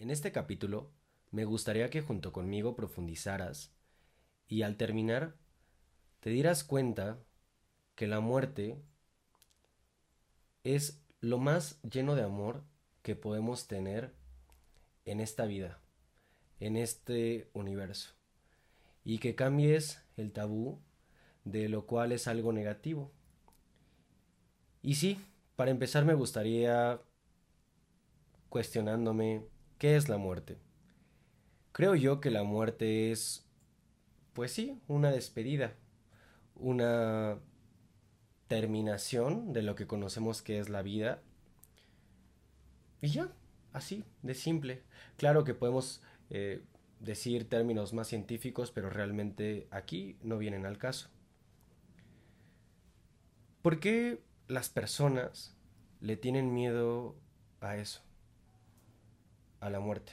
En este capítulo me gustaría que junto conmigo profundizaras y al terminar te dieras cuenta que la muerte es lo más lleno de amor que podemos tener en esta vida, en este universo, y que cambies el tabú de lo cual es algo negativo. Y sí, para empezar me gustaría cuestionándome ¿qué es la muerte? Creo yo que la muerte es, pues sí, una despedida, una terminación de lo que conocemos que es la vida. Y ya, así, de simple. Claro que podemos eh, decir términos más científicos, pero realmente aquí no vienen al caso. ¿Por qué las personas le tienen miedo a eso? A la muerte.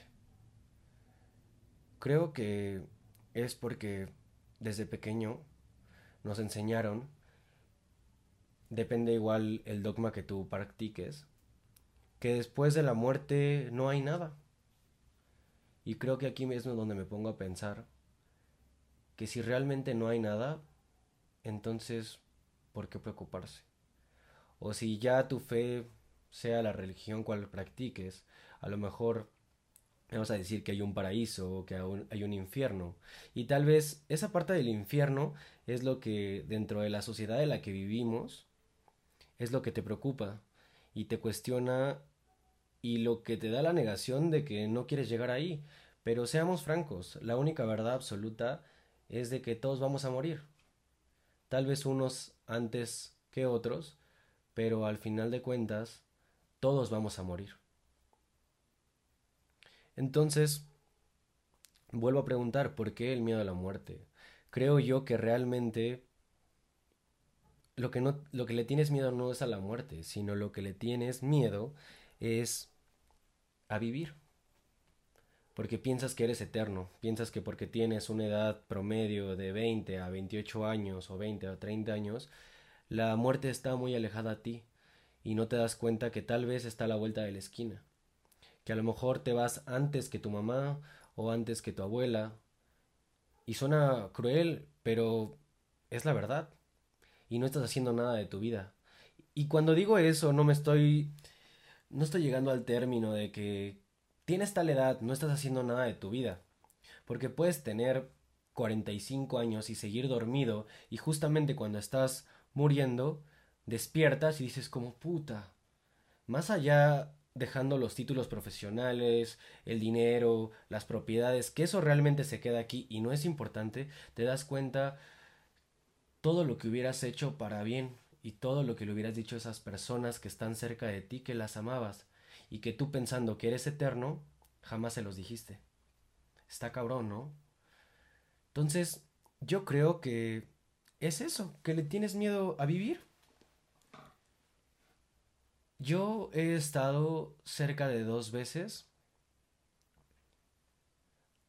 Creo que es porque desde pequeño nos enseñaron depende igual el dogma que tú practiques, que después de la muerte no hay nada. Y creo que aquí mismo es donde me pongo a pensar que si realmente no hay nada, entonces, ¿por qué preocuparse? O si ya tu fe, sea la religión cual practiques, a lo mejor vamos a decir que hay un paraíso o que hay un infierno. Y tal vez esa parte del infierno es lo que dentro de la sociedad en la que vivimos es lo que te preocupa y te cuestiona y lo que te da la negación de que no quieres llegar ahí. Pero seamos francos, la única verdad absoluta es de que todos vamos a morir. Tal vez unos antes que otros, pero al final de cuentas, todos vamos a morir. Entonces, vuelvo a preguntar, ¿por qué el miedo a la muerte? Creo yo que realmente lo que, no, lo que le tienes miedo no es a la muerte, sino lo que le tienes miedo es a vivir. Porque piensas que eres eterno, piensas que porque tienes una edad promedio de 20 a 28 años o 20 a 30 años, la muerte está muy alejada a ti y no te das cuenta que tal vez está a la vuelta de la esquina. Que a lo mejor te vas antes que tu mamá o antes que tu abuela. Y suena cruel, pero es la verdad y no estás haciendo nada de tu vida. Y cuando digo eso, no me estoy. No estoy llegando al término de que tienes tal edad, no estás haciendo nada de tu vida. Porque puedes tener 45 años y seguir dormido, y justamente cuando estás muriendo, despiertas y dices como puta. Más allá dejando los títulos profesionales, el dinero, las propiedades, que eso realmente se queda aquí y no es importante, te das cuenta todo lo que hubieras hecho para bien y todo lo que le hubieras dicho a esas personas que están cerca de ti que las amabas y que tú pensando que eres eterno, jamás se los dijiste. Está cabrón, ¿no? Entonces, yo creo que es eso, que le tienes miedo a vivir. Yo he estado cerca de dos veces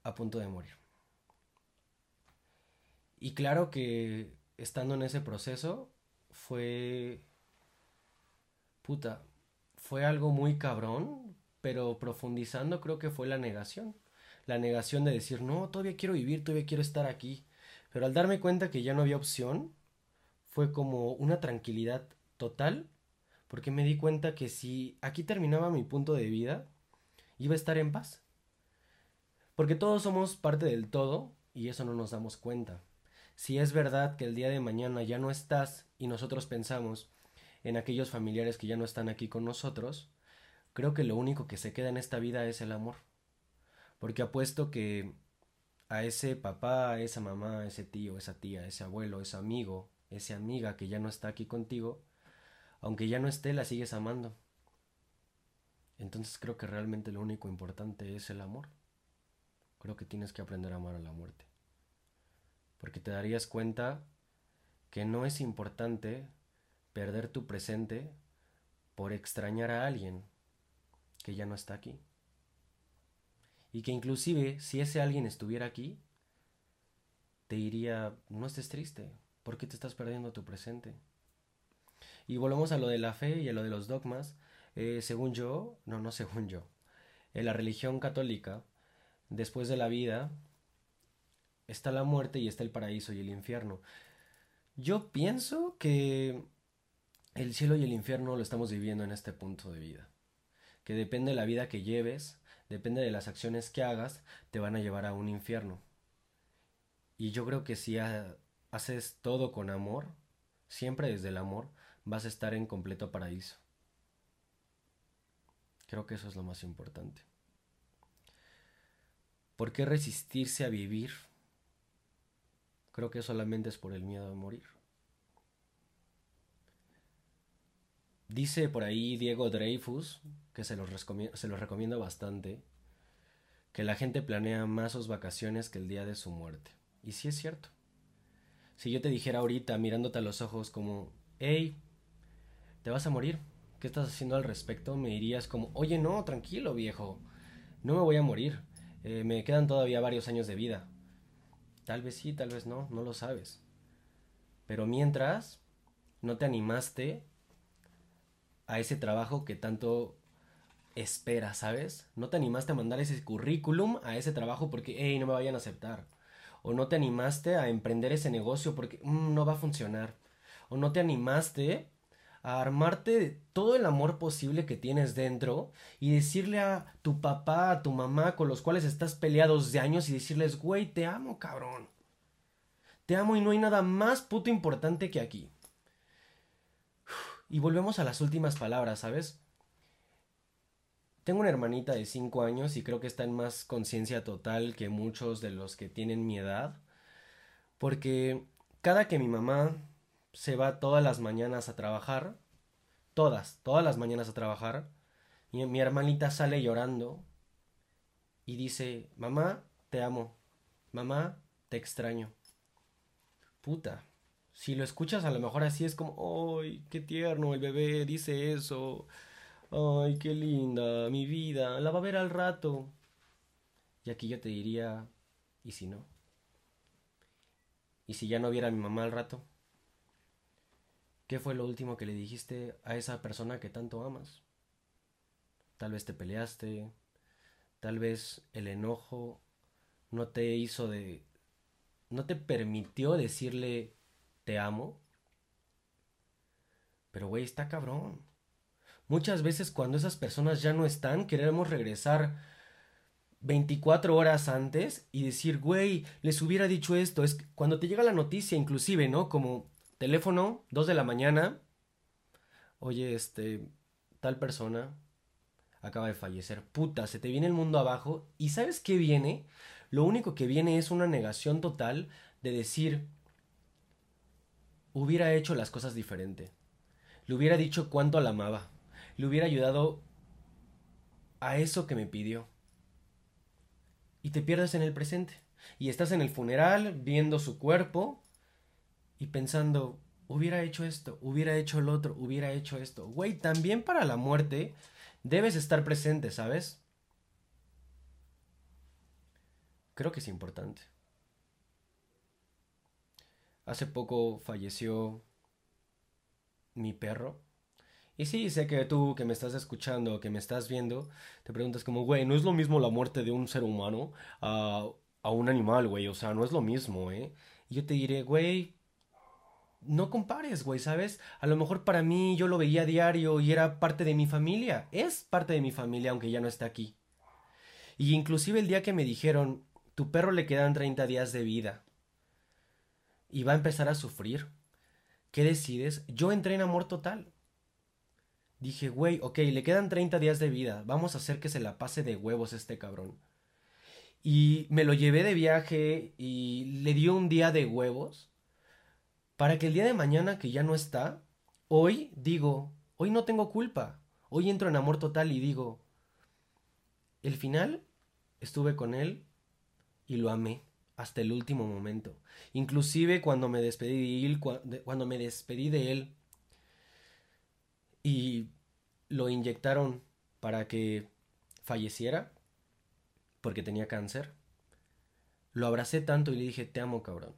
a punto de morir. Y claro que estando en ese proceso fue... Puta, fue algo muy cabrón, pero profundizando creo que fue la negación. La negación de decir, no, todavía quiero vivir, todavía quiero estar aquí. Pero al darme cuenta que ya no había opción, fue como una tranquilidad total, porque me di cuenta que si aquí terminaba mi punto de vida, iba a estar en paz. Porque todos somos parte del todo y eso no nos damos cuenta. Si es verdad que el día de mañana ya no estás y nosotros pensamos en aquellos familiares que ya no están aquí con nosotros, creo que lo único que se queda en esta vida es el amor. Porque apuesto que a ese papá, a esa mamá, a ese tío, esa tía, ese abuelo, ese amigo, esa amiga que ya no está aquí contigo, aunque ya no esté, la sigues amando. Entonces creo que realmente lo único importante es el amor. Creo que tienes que aprender a amar a la muerte porque te darías cuenta que no es importante perder tu presente por extrañar a alguien que ya no está aquí. Y que inclusive si ese alguien estuviera aquí, te diría, no estés triste, ¿por qué te estás perdiendo tu presente? Y volvemos a lo de la fe y a lo de los dogmas. Eh, según yo, no, no según yo. en la religión católica, después de la vida, está la muerte y está el paraíso y el infierno. Yo pienso que el cielo y el infierno lo estamos viviendo en este punto de vida. Que depende de la vida que lleves, depende de las acciones que hagas, te van a llevar a un infierno. Y yo creo que si haces todo con amor, siempre desde el amor, vas a estar en completo paraíso. Creo que eso es lo más importante. ¿Por qué resistirse a vivir? Creo que solamente es por el miedo a morir. Dice por ahí Diego Dreyfus, que se los, se recomiendo bastante, que la gente planea más sus vacaciones que el día de su muerte. Y sí es cierto. Si yo te dijera ahorita, mirándote a los ojos, como, hey, ¿te vas a morir? ¿Qué estás haciendo al respecto? Me dirías como, oye, no, tranquilo, viejo, no me voy a morir. Eh, me quedan todavía varios años de vida. Tal vez sí, tal vez no, no lo sabes. Pero mientras, no te animaste a ese trabajo que tanto esperas, ¿sabes? No te animaste a mandar ese currículum a ese trabajo porque, hey, no me vayan a aceptar. O no te animaste a emprender ese negocio porque mm, no va a funcionar. O no te animaste a armarte todo el amor posible que tienes dentro y decirle a tu papá, a tu mamá con los cuales estás peleados de años y decirles, güey, te amo, cabrón. Te amo y no hay nada más puto importante que aquí. Y volvemos a las últimas palabras, ¿sabes? Tengo una hermanita de 5 años y creo que está en más conciencia total que muchos de los que tienen mi edad. Porque cada que mi mamá se va todas las mañanas a trabajar, todas, todas las mañanas a trabajar, y mi hermanita sale llorando y dice, mamá, te amo, mamá, te extraño. Puta, si lo escuchas a lo mejor así es como, ¡ay, qué tierno! El bebé dice eso. ¡Ay, qué linda! Mi vida, la va a ver al rato. Y aquí yo te diría, ¿y si no? ¿Y si ya no viera a mi mamá al rato? ¿Qué fue lo último que le dijiste a esa persona que tanto amas? Tal vez te peleaste, tal vez el enojo no te hizo de... no te permitió decirle te amo. Pero, güey, está cabrón. Muchas veces cuando esas personas ya no están, queremos regresar 24 horas antes y decir, güey, les hubiera dicho esto. Es cuando te llega la noticia, inclusive, ¿no? Como teléfono, 2 de la mañana. Oye, este, tal persona acaba de fallecer. Puta, se te viene el mundo abajo. ¿Y sabes qué viene? Lo único que viene es una negación total de decir, hubiera hecho las cosas diferente. Le hubiera dicho cuánto la amaba. Le hubiera ayudado a eso que me pidió. Y te pierdes en el presente. Y estás en el funeral viendo su cuerpo y pensando, hubiera hecho esto, hubiera hecho el otro, hubiera hecho esto. Güey, también para la muerte debes estar presente, ¿sabes? Creo que es importante. Hace poco falleció mi perro. Y sí, sé que tú que me estás escuchando, que me estás viendo, te preguntas como, güey, no es lo mismo la muerte de un ser humano a, a un animal, güey. O sea, no es lo mismo, ¿eh? Y yo te diré, güey, no compares, güey, ¿sabes? A lo mejor para mí yo lo veía a diario y era parte de mi familia. Es parte de mi familia, aunque ya no está aquí. Y inclusive el día que me dijeron, tu perro le quedan 30 días de vida y va a empezar a sufrir. ¿Qué decides? Yo entré en amor total. Dije, güey, ok, le quedan 30 días de vida, vamos a hacer que se la pase de huevos este cabrón. Y me lo llevé de viaje y le dio un día de huevos para que el día de mañana que ya no está, hoy digo, hoy no tengo culpa, hoy entro en amor total y digo, el final estuve con él y lo amé hasta el último momento. Inclusive cuando me despedí de él, cuando me despedí de él y lo inyectaron para que falleciera porque tenía cáncer, lo abracé tanto y le dije, te amo cabrón.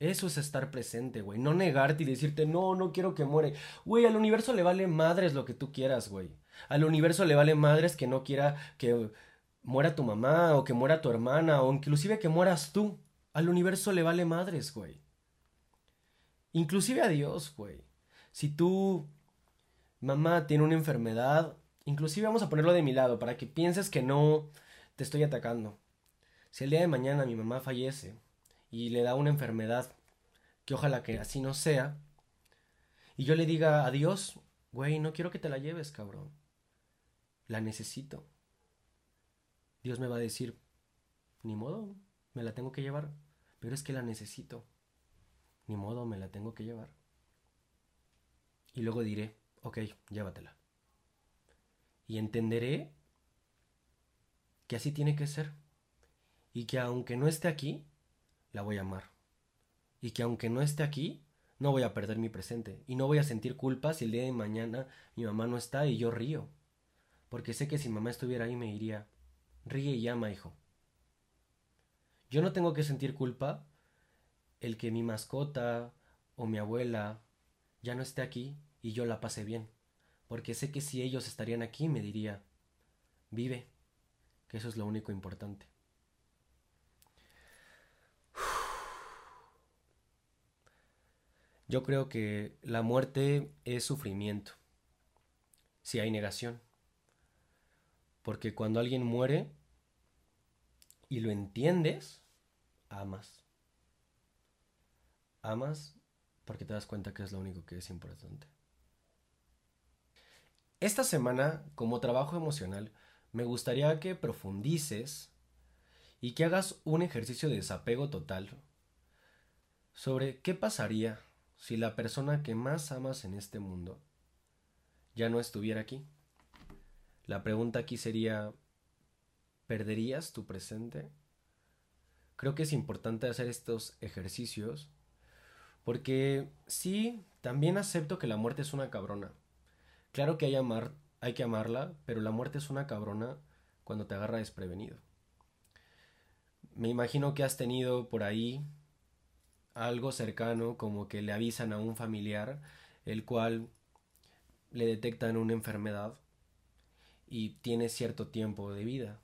Eso es estar presente, güey. No negarte y decirte, no, no quiero que muere. Güey, al universo le vale madres lo que tú quieras, güey. Al universo le vale madres que no quiera que muera tu mamá o que muera tu hermana o inclusive que mueras tú. Al universo le vale madres, güey. Inclusive a Dios, güey. Si tu mamá tiene una enfermedad, inclusive vamos a ponerlo de mi lado para que pienses que no te estoy atacando. Si el día de mañana mi mamá fallece y le da una enfermedad, que ojalá que así no sea, y yo le diga adiós, güey, no quiero que te la lleves, cabrón. La necesito. Dios me va a decir, ni modo, me la tengo que llevar, pero es que la necesito. Ni modo, me la tengo que llevar. Y luego diré, ok, llévatela. Y entenderé que así tiene que ser. Y que aunque no esté aquí, la voy a amar. Y que aunque no esté aquí, no voy a perder mi presente. Y no voy a sentir culpa si el día de mañana mi mamá no está y yo río. Porque sé que si mamá estuviera ahí me diría, ríe y ama, hijo. Yo no tengo que sentir culpa el que mi mascota o mi abuela ya no esté aquí y yo la pase bien. Porque sé que si ellos estarían aquí me diría, vive, que eso es lo único importante. Yo creo que la muerte es sufrimiento, si hay negación. Porque cuando alguien muere y lo entiendes, amas. Amas porque te das cuenta que es lo único que es importante. Esta semana, como trabajo emocional, me gustaría que profundices y que hagas un ejercicio de desapego total sobre qué pasaría si la persona que más amas en este mundo ya no estuviera aquí. La pregunta aquí sería, ¿perderías tu presente? Creo que es importante hacer estos ejercicios porque sí, también acepto que la muerte es una cabrona. Claro que hay, hay que amarla, pero la muerte es una cabrona cuando te agarra desprevenido. Me imagino que has tenido por ahí algo cercano como que le avisan a un familiar el cual le detectan una enfermedad y tiene cierto tiempo de vida.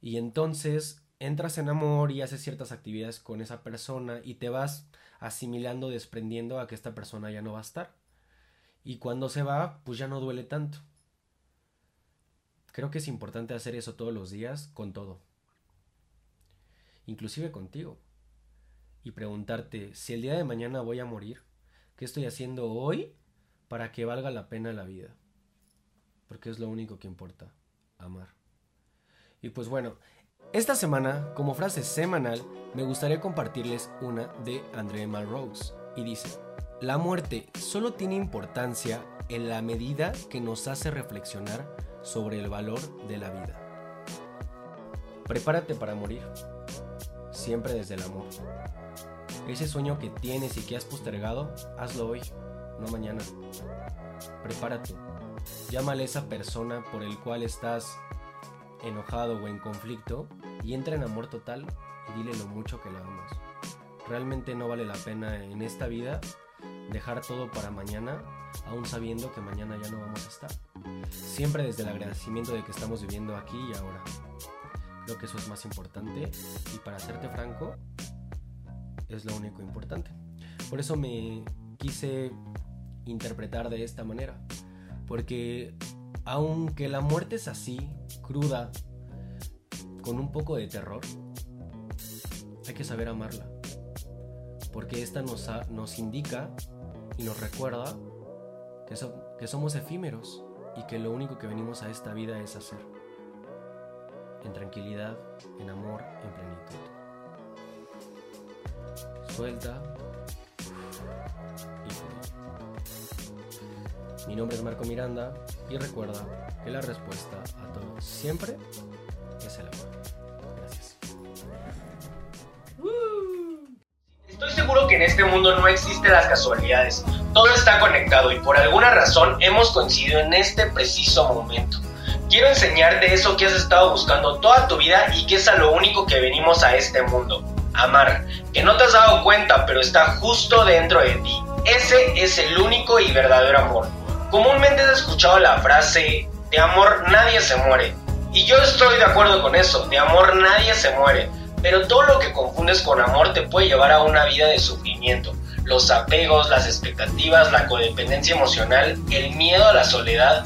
Y entonces entras en amor y haces ciertas actividades con esa persona y te vas asimilando, desprendiendo a que esta persona ya no va a estar. Y cuando se va, pues ya no duele tanto. Creo que es importante hacer eso todos los días con todo. Inclusive contigo y preguntarte si el día de mañana voy a morir, ¿qué estoy haciendo hoy para que valga la pena la vida? Porque es lo único que importa, amar. Y pues bueno, esta semana, como frase semanal, me gustaría compartirles una de André Malraux y dice, la muerte solo tiene importancia en la medida que nos hace reflexionar sobre el valor de la vida. Prepárate para morir, siempre desde el amor. Ese sueño que tienes y que has postergado, hazlo hoy, no mañana. Prepárate. Llámale a esa persona por el cual estás enojado o en conflicto y entra en amor total y dile lo mucho que la amas. Realmente no vale la pena en esta vida dejar todo para mañana, aún sabiendo que mañana ya no vamos a estar. Siempre desde el agradecimiento de que estamos viviendo aquí y ahora. Creo que eso es más importante y para serte franco, es lo único importante. Por eso me quise interpretar de esta manera. Porque aunque la muerte es así, cruda, con un poco de terror, hay que saber amarla. Porque esta nos, nos indica y nos recuerda que, que somos efímeros y que lo único que venimos a esta vida es hacer. En tranquilidad, en amor, en plenitud suelta Mi nombre es Marco Miranda y recuerda que la respuesta a todo siempre es el amor. Gracias. Estoy seguro que en este mundo no existen las casualidades. Todo está conectado y por alguna razón hemos coincidido en este preciso momento. Quiero enseñarte eso que has estado buscando toda tu vida y que es a lo único que venimos a este mundo amar, que no te has dado cuenta, pero está justo dentro de ti. Ese es el único y verdadero amor. Comúnmente has escuchado la frase, de amor nadie se muere. Y yo estoy de acuerdo con eso, de amor nadie se muere. Pero todo lo que confundes con amor te puede llevar a una vida de sufrimiento. Los apegos, las expectativas, la codependencia emocional, el miedo a la soledad.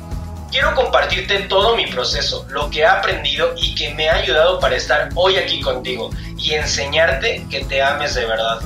Quiero compartirte todo mi proceso, lo que he aprendido y que me ha ayudado para estar hoy aquí contigo y enseñarte que te ames de verdad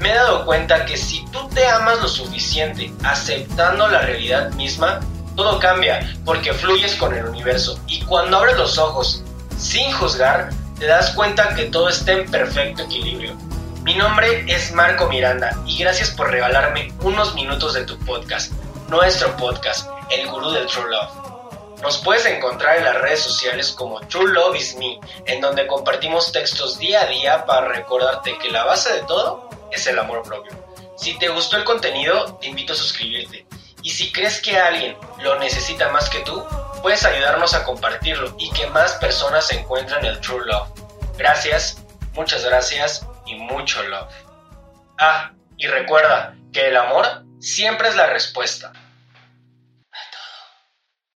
me he dado cuenta que si tú te amas lo suficiente, aceptando la realidad misma, todo cambia porque fluyes con el universo. Y cuando abres los ojos sin juzgar, te das cuenta que todo está en perfecto equilibrio. Mi nombre es Marco Miranda y gracias por regalarme unos minutos de tu podcast, nuestro podcast, El Gurú del True Love. Nos puedes encontrar en las redes sociales como True Love is Me, en donde compartimos textos día a día para recordarte que la base de todo es el amor propio. Si te gustó el contenido, te invito a suscribirte. Y si crees que alguien lo necesita más que tú, puedes ayudarnos a compartirlo y que más personas encuentren el True Love. Gracias, muchas gracias y mucho love. Ah, y recuerda que el amor siempre es la respuesta.